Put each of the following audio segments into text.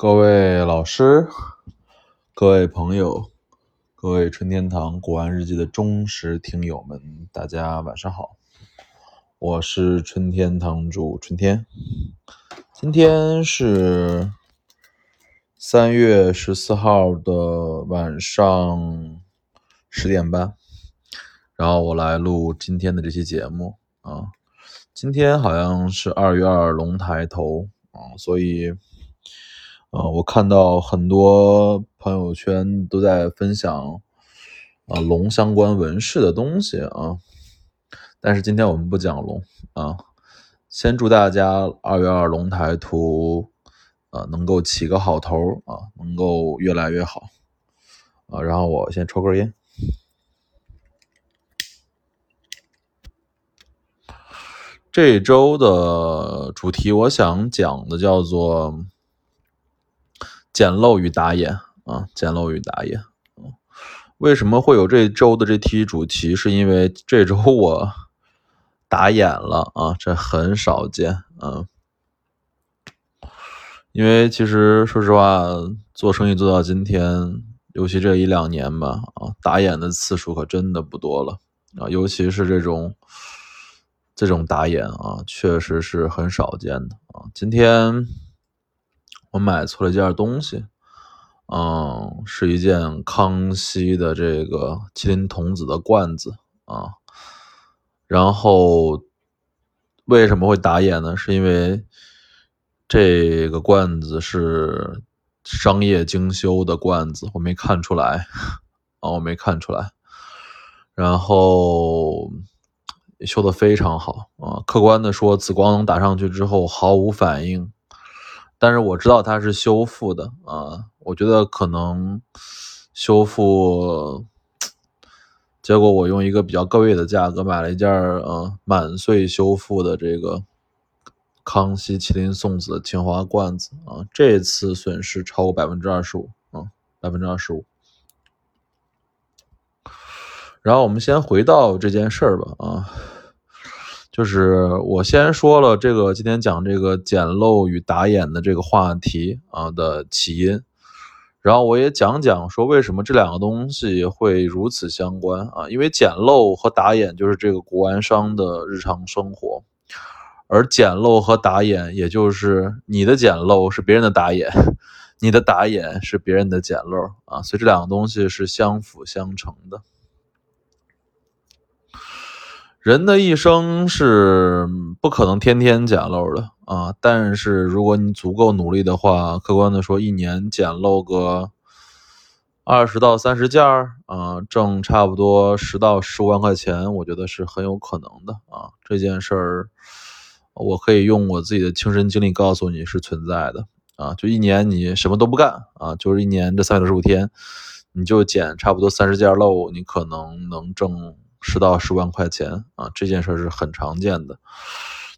各位老师、各位朋友、各位春天堂古玩日记的忠实听友们，大家晚上好！我是春天堂主春天。今天是三月十四号的晚上十点半，然后我来录今天的这期节目啊。今天好像是二月二龙抬头啊，所以。啊，我看到很多朋友圈都在分享啊龙相关纹饰的东西啊，但是今天我们不讲龙啊，先祝大家二月二龙抬头啊能够起个好头啊，能够越来越好啊。然后我先抽根烟。这周的主题我想讲的叫做。捡漏与打眼啊，捡漏与打眼。为什么会有这周的这题主题？是因为这周我打眼了啊，这很少见啊。因为其实说实话，做生意做到今天，尤其这一两年吧啊，打眼的次数可真的不多了啊。尤其是这种这种打眼啊，确实是很少见的啊。今天。我买错了一件东西，嗯，是一件康熙的这个麒麟童子的罐子啊。然后为什么会打眼呢？是因为这个罐子是商业精修的罐子，我没看出来啊，我没看出来。然后修的非常好啊，客观的说，紫光打上去之后毫无反应。但是我知道它是修复的啊，我觉得可能修复，结果我用一个比较贵的价格买了一件呃满岁修复的这个康熙麒麟送子的青花罐子啊，这次损失超过百分之二十五啊，百分之二十五。然后我们先回到这件事儿吧啊。就是我先说了这个今天讲这个捡漏与打眼的这个话题啊的起因，然后我也讲讲说为什么这两个东西会如此相关啊，因为捡漏和打眼就是这个古玩商的日常生活，而捡漏和打眼也就是你的捡漏是别人的打眼，你的打眼是别人的捡漏啊，所以这两个东西是相辅相成的。人的一生是不可能天天捡漏的啊，但是如果你足够努力的话，客观的说，一年捡漏个二十到三十件儿啊，挣差不多十到十五万块钱，我觉得是很有可能的啊。这件事儿，我可以用我自己的亲身经历告诉你是存在的啊。就一年你什么都不干啊，就是一年这三百六十五天，你就捡差不多三十件漏，你可能能挣。十到十万块钱啊，这件事是很常见的。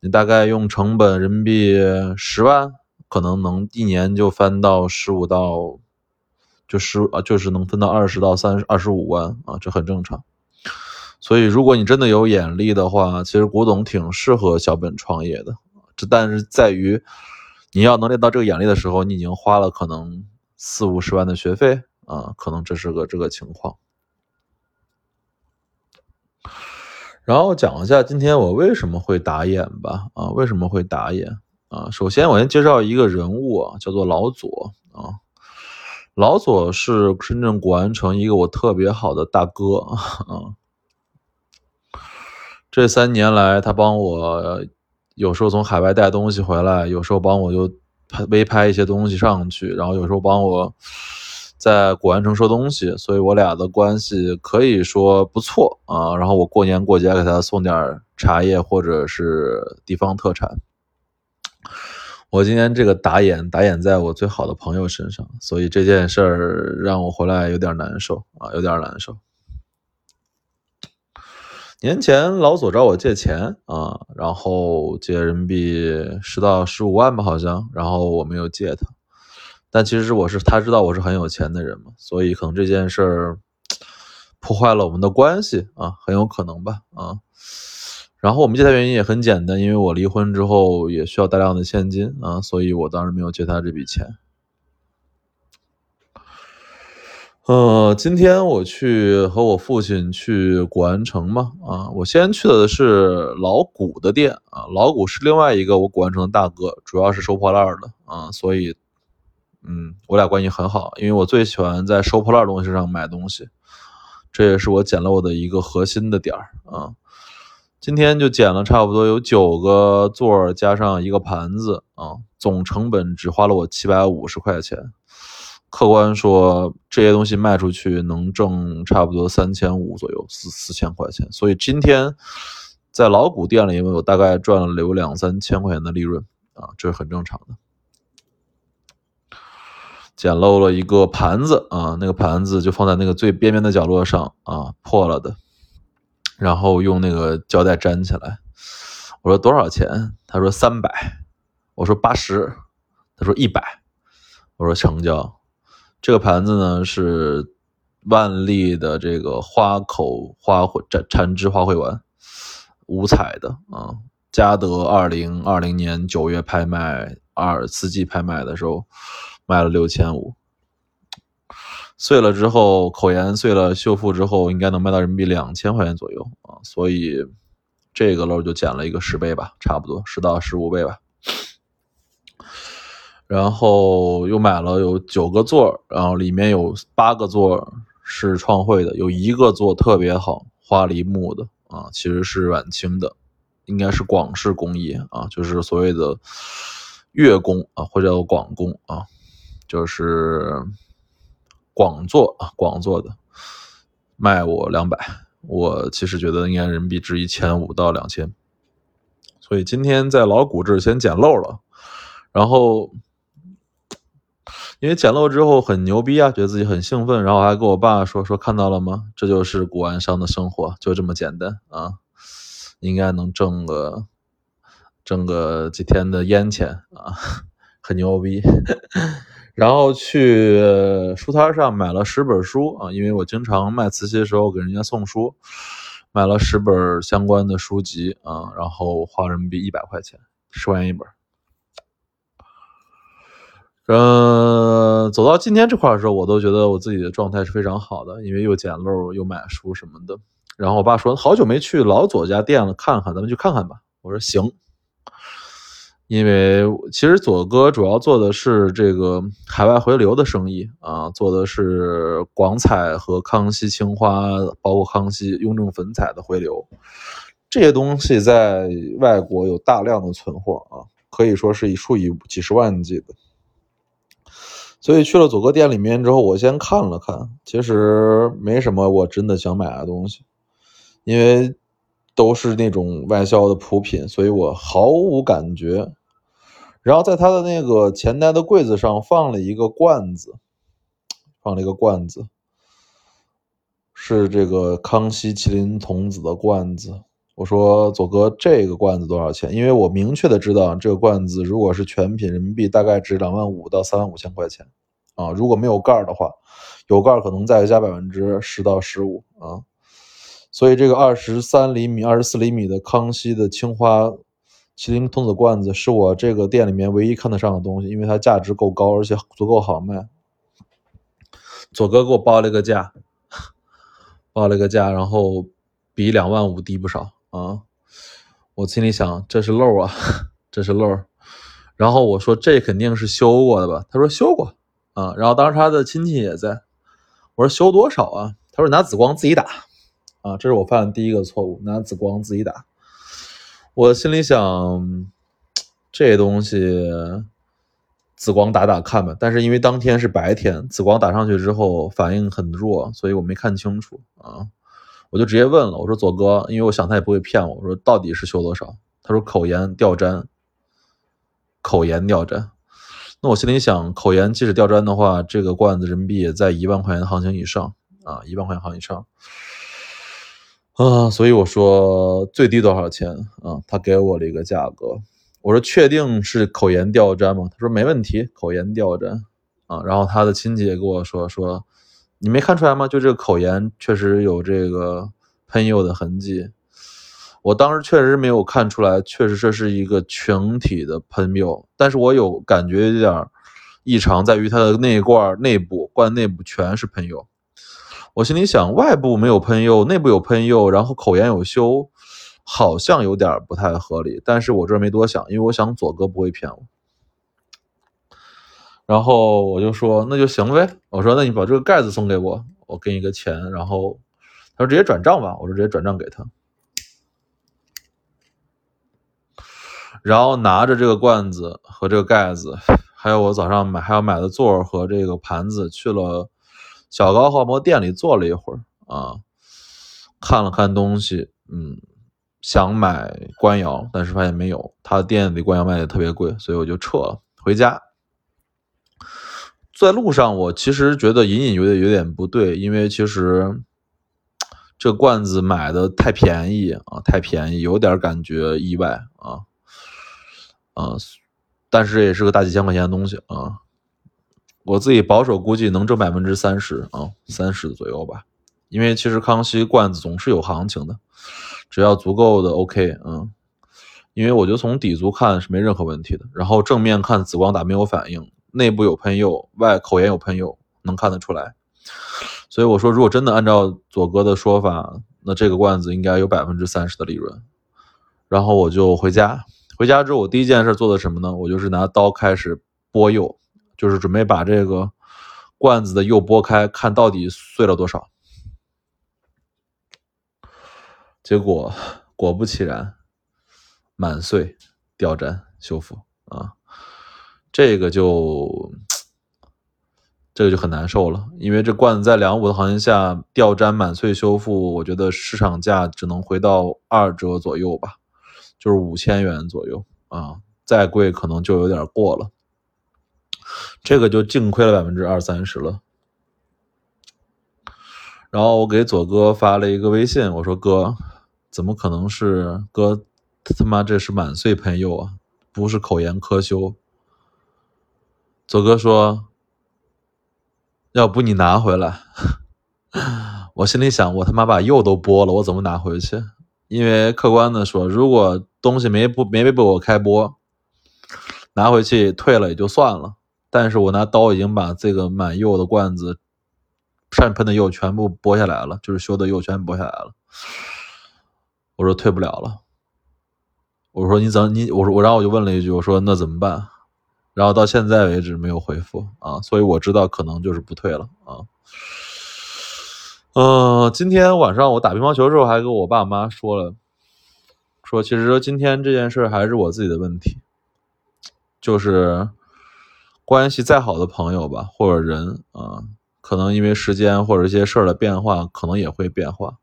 你大概用成本人民币十万，可能能一年就翻到十五到，就十啊，就是能分到二十到三二十五万啊，这很正常。所以，如果你真的有眼力的话，其实古董挺适合小本创业的。这但是在于，你要能练到这个眼力的时候，你已经花了可能四五十万的学费啊，可能这是个这个情况。然后讲一下今天我为什么会打眼吧，啊，为什么会打眼啊？首先我先介绍一个人物啊，叫做老左啊。老左是深圳古玩城一个我特别好的大哥 啊。这三年来，他帮我有时候从海外带东西回来，有时候帮我就拍微拍一些东西上去，然后有时候帮我。在古玩城收东西，所以我俩的关系可以说不错啊。然后我过年过节给他送点茶叶或者是地方特产。我今天这个打眼打眼在我最好的朋友身上，所以这件事儿让我回来有点难受啊，有点难受。年前老左找我借钱啊，然后借人民币十到十五万吧，好像，然后我没有借他。但其实我是他知道我是很有钱的人嘛，所以可能这件事儿破坏了我们的关系啊，很有可能吧啊。然后我们借他原因也很简单，因为我离婚之后也需要大量的现金啊，所以我当时没有借他这笔钱呃，今天我去和我父亲去古玩城嘛，啊，我先去的是老古的店啊，老古是另外一个我古玩城的大哥，主要是收破烂的啊，所以，嗯，我俩关系很好，因为我最喜欢在收破烂东西上买东西，这也是我捡漏的一个核心的点儿啊。今天就捡了差不多有九个座儿加上一个盘子啊，总成本只花了我七百五十块钱。客观说，这些东西卖出去能挣差不多三千五左右，四四千块钱。所以今天在老古店里，因为我大概赚了有两三千块钱的利润啊，这是很正常的。捡漏了一个盘子啊，那个盘子就放在那个最边边的角落上啊，破了的。然后用那个胶带粘起来。我说多少钱？他说三百。我说八十。他说一百。我说成交。这个盘子呢是万历的这个花口花卉缠缠枝花卉丸，五彩的啊。嘉德二零二零年九月拍卖二四季拍卖的时候卖了六千五，碎了之后口沿碎了修复之后应该能卖到人民币两千块钱左右啊，所以这个漏就减了一个十倍吧，差不多十到十五倍吧。然后又买了有九个座，然后里面有八个座是创汇的，有一个座特别好，花梨木的啊，其实是晚清的，应该是广式工艺啊，就是所谓的粤工啊，或者叫广工啊，就是广做啊，广做的，卖我两百，我其实觉得应该人民币值一千五到两千，所以今天在老古这先捡漏了，然后。因为捡漏之后很牛逼啊，觉得自己很兴奋，然后还跟我爸说说看到了吗？这就是古玩商的生活，就这么简单啊，应该能挣个挣个几天的烟钱啊，很牛逼。然后去书摊上买了十本书啊，因为我经常卖瓷器的时候给人家送书，买了十本相关的书籍啊，然后花人民币一百块钱，十块钱一本。嗯，走到今天这块的时候，我都觉得我自己的状态是非常好的，因为又捡漏又买书什么的。然后我爸说：“好久没去老左家店了，看看，咱们去看看吧。”我说：“行。”因为其实左哥主要做的是这个海外回流的生意啊，做的是广彩和康熙青花，包括康熙雍正粉彩的回流，这些东西在外国有大量的存货啊，可以说是以数以几十万计的。所以去了左哥店里面之后，我先看了看，其实没什么我真的想买的东西，因为都是那种外销的普品，所以我毫无感觉。然后在他的那个前台的柜子上放了一个罐子，放了一个罐子，是这个康熙麒麟童子的罐子。我说左哥，这个罐子多少钱？因为我明确的知道，这个罐子如果是全品人民币，大概值两万五到三万五千块钱啊。如果没有盖儿的话，有盖儿可能再加百分之十到十五啊。所以这个二十三厘米、二十四厘米的康熙的青花麒麟童子罐子，是我这个店里面唯一看得上的东西，因为它价值够高，而且足够好卖。左哥给我报了个价，报了个价，然后比两万五低不少。啊，我心里想这是漏啊，这是漏。然后我说这肯定是修过的吧？他说修过啊。然后当时他的亲戚也在，我说修多少啊？他说拿紫光自己打啊。这是我犯的第一个错误，拿紫光自己打。我心里想这东西紫光打打看吧。但是因为当天是白天，紫光打上去之后反应很弱，所以我没看清楚啊。我就直接问了，我说左哥，因为我想他也不会骗我，我说到底是修多少？他说口沿掉粘，口沿掉粘。那我心里想，口沿即使掉粘的话，这个罐子人民币也在一万块钱的行情以上啊，一万块钱行情以上啊，所以我说最低多少钱啊？他给我了一个价格，我说确定是口沿吊粘吗？他说没问题，口沿吊粘啊。然后他的亲戚也跟我说说。你没看出来吗？就这个口沿确实有这个喷釉的痕迹，我当时确实没有看出来，确实这是一个全体的喷釉，但是我有感觉有点异常，在于它的内罐内部罐内部全是喷釉我心里想，外部没有喷釉，内部有喷釉，然后口沿有修，好像有点不太合理。但是我这没多想，因为我想左哥不会骗我。然后我就说那就行呗。我说那你把这个盖子送给我，我给你个钱。然后他说直接转账吧。我说直接转账给他。然后拿着这个罐子和这个盖子，还有我早上买还要买的座和这个盘子去了。小高画膜店里坐了一会儿啊，看了看东西，嗯，想买官窑，但是发现没有，他店里官窑卖的特别贵，所以我就撤了回家。在路上，我其实觉得隐隐约约有点不对，因为其实这罐子买的太便宜啊，太便宜，有点感觉意外啊啊，但是也是个大几千块钱的东西啊。我自己保守估计能挣百分之三十啊，三十左右吧。因为其实康熙罐子总是有行情的，只要足够的 OK，嗯。因为我觉得从底足看是没任何问题的，然后正面看紫光打没有反应，内部有喷釉，外口沿有喷釉，能看得出来。所以我说，如果真的按照左哥的说法，那这个罐子应该有百分之三十的利润。然后我就回家，回家之后我第一件事做的什么呢？我就是拿刀开始剥釉。就是准备把这个罐子的釉剥开，看到底碎了多少。结果果不其然，满碎，掉粘修复啊，这个就这个就很难受了，因为这罐子在两五的行情下掉粘满碎修复，我觉得市场价只能回到二折左右吧，就是五千元左右啊，再贵可能就有点过了。这个就净亏了百分之二三十了。然后我给左哥发了一个微信，我说：“哥，怎么可能是哥？他妈这是满岁喷釉啊，不是口沿科修。”左哥说：“要不你拿回来？” 我心里想：我他妈把釉都剥了，我怎么拿回去？因为客观的说，如果东西没不没被我开剥，拿回去退了也就算了。但是我拿刀已经把这个满釉的罐子上喷的釉全部剥下来了，就是修的釉全剥下来了。我说退不了了。我说你怎你我说我然后我就问了一句，我说那怎么办？然后到现在为止没有回复啊，所以我知道可能就是不退了啊。嗯，今天晚上我打乒乓球的时候还跟我爸妈说了，说其实今天这件事还是我自己的问题，就是。关系再好的朋友吧，或者人啊，可能因为时间或者一些事儿的变化，可能也会变化。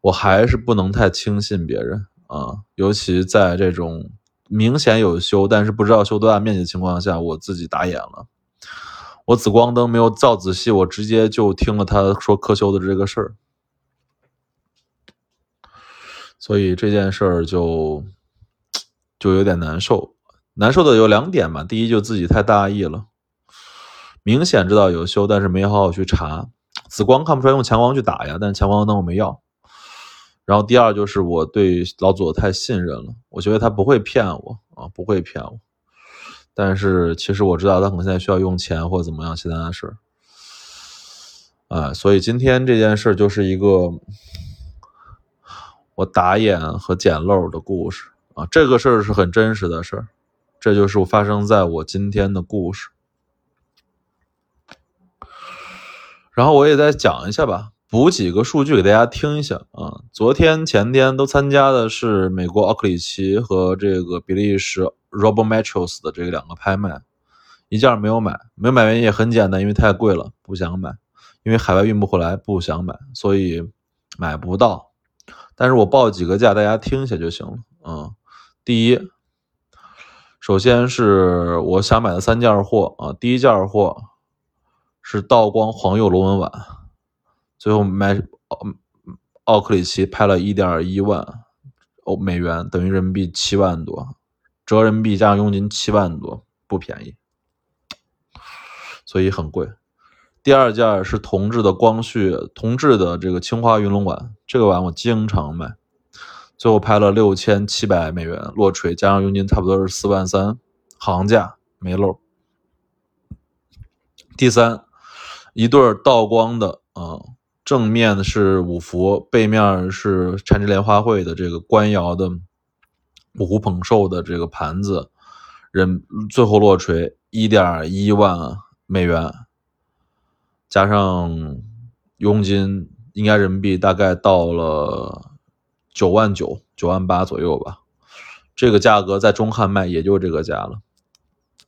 我还是不能太轻信别人啊，尤其在这种明显有修，但是不知道修多大面积的情况下，我自己打眼了。我紫光灯没有照仔细，我直接就听了他说科修的这个事儿，所以这件事儿就就有点难受。难受的有两点嘛，第一就自己太大意了，明显知道有修，但是没好好去查，紫光看不出来用强光去打呀，但是强光灯我没要。然后第二就是我对老左太信任了，我觉得他不会骗我啊，不会骗我。但是其实我知道他可能现在需要用钱或怎么样其他的事儿，啊，所以今天这件事就是一个我打眼和捡漏的故事啊，这个事儿是很真实的事儿。这就是发生在我今天的故事，然后我也再讲一下吧，补几个数据给大家听一下啊。昨天、前天都参加的是美国奥克里奇和这个比利时 Robo Metros 的这两个拍卖，一件没有买，没有买原因也很简单，因为太贵了，不想买，因为海外运不回来，不想买，所以买不到。但是我报几个价，大家听一下就行了啊。第一。首先是我想买的三件货啊，第一件货是道光黄釉螺纹碗，最后买奥奥克里奇拍了一点一万欧美元，等于人民币七万多，折人民币加上佣金七万多，不便宜，所以很贵。第二件是铜制的光绪铜制的这个青花云龙碗，这个碗我经常买。最后拍了六千七百美元落锤，加上佣金差不多是四万三，行价没漏。第三，一对道光的啊，正面是五福，背面是缠枝莲花会的这个官窑的五湖捧寿的这个盘子，人最后落锤一点一万美元，加上佣金，应该人民币大概到了九万九、九万八左右吧。这个价格在中汉卖也就这个价了。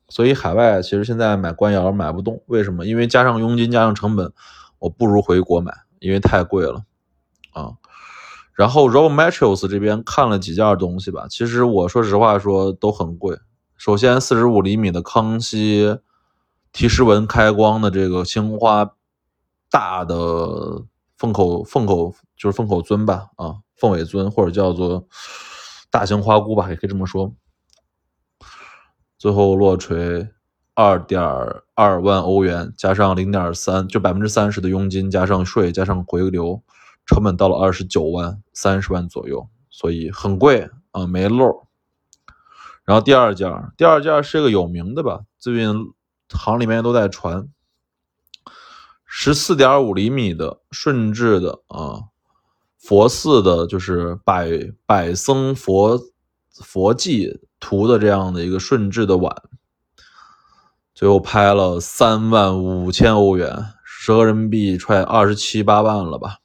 所以海外其实现在买官窑买不动，为什么？因为加上佣金，加上成本，我不如回国买。因为太贵了，啊，然后 Rob Materials 这边看了几件东西吧，其实我说实话说都很贵。首先，四十五厘米的康熙提示纹开光的这个青花大的凤口凤口就是凤口尊吧，啊，凤尾尊或者叫做大型花菇吧，也可以这么说。最后落锤。二点二万欧元，加上零点三，就百分之三十的佣金，加上税，加上回流，成本到了二十九万，三十万左右，所以很贵啊，没漏。然后第二件，第二件是个有名的吧，最近行里面都在传，十四点五厘米的顺治的啊，佛寺的，就是百百僧佛佛迹图的这样的一个顺治的碗。最后拍了三万五千欧元，折合人民币快二十七八万了吧，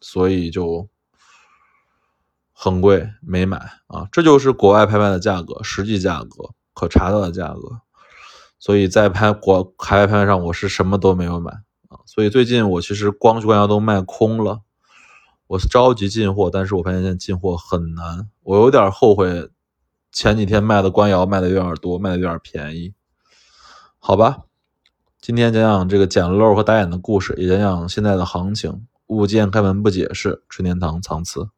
所以就很贵，没买啊。这就是国外拍卖的价格，实际价格可查到的价格。所以在拍国海外拍卖上，我是什么都没有买啊。所以最近我其实光绪官窑都卖空了，我是着急进货，但是我发现现在进货很难，我有点后悔前几天卖的官窑卖的有点多，卖的有点便宜。好吧，今天讲讲这个捡漏和打眼的故事，也讲讲现在的行情。物件开门不解释，春天堂藏瓷。